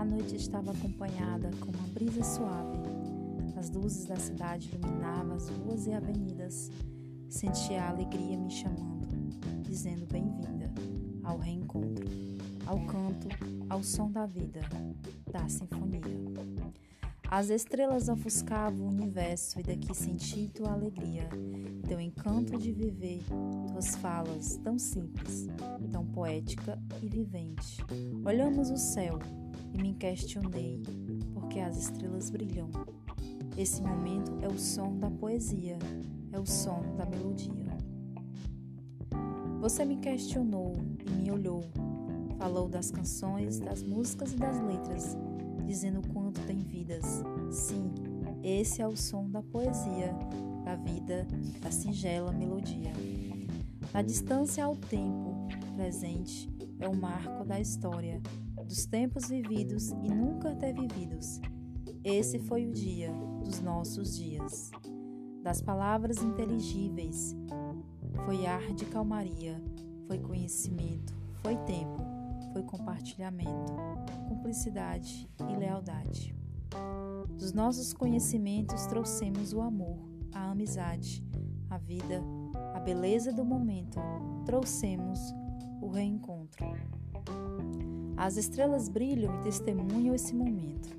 A noite estava acompanhada com uma brisa suave. As luzes da cidade iluminavam as ruas e avenidas. Sentia a alegria me chamando, dizendo bem-vinda ao reencontro, ao canto, ao som da vida, da sinfonia. As estrelas ofuscavam o universo e daqui senti tua alegria, teu encanto de viver, tuas falas tão simples, tão poética e vivente. Olhamos o céu, e me questionei, porque as estrelas brilham. Esse momento é o som da poesia, é o som da melodia. Você me questionou e me olhou, falou das canções, das músicas e das letras dizendo quanto tem vidas. Sim, esse é o som da poesia, da vida, da singela melodia. Na distância ao tempo presente é o marco da história, dos tempos vividos e nunca até vividos. Esse foi o dia dos nossos dias. Das palavras inteligíveis, foi ar de calmaria, foi conhecimento, foi tempo foi compartilhamento, cumplicidade e lealdade. Dos nossos conhecimentos trouxemos o amor, a amizade, a vida, a beleza do momento, trouxemos o reencontro. As estrelas brilham e testemunham esse momento.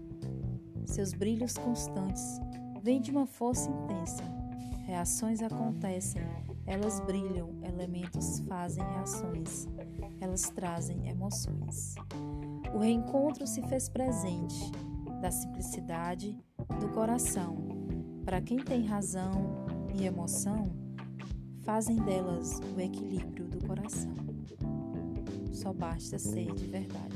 Seus brilhos constantes vêm de uma força intensa. Reações acontecem elas brilham, elementos fazem reações, elas trazem emoções. O reencontro se fez presente da simplicidade do coração. Para quem tem razão e emoção, fazem delas o equilíbrio do coração. Só basta ser de verdade.